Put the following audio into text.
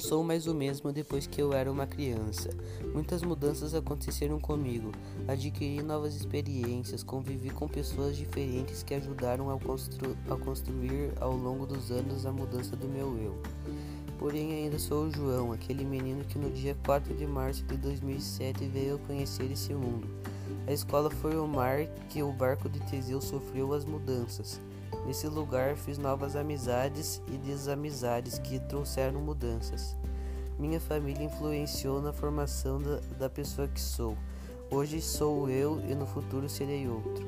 sou mais o mesmo depois que eu era uma criança. Muitas mudanças aconteceram comigo. Adquiri novas experiências, convivi com pessoas diferentes que ajudaram a, constru a construir ao longo dos anos a mudança do meu eu. Porém, ainda sou o João, aquele menino que no dia 4 de março de 2007 veio conhecer esse mundo. A escola foi o mar que o barco de Teseu sofreu as mudanças. Nesse lugar fiz novas amizades e desamizades que trouxeram mudanças. Minha família influenciou na formação da, da pessoa que sou. Hoje sou eu e no futuro serei outro.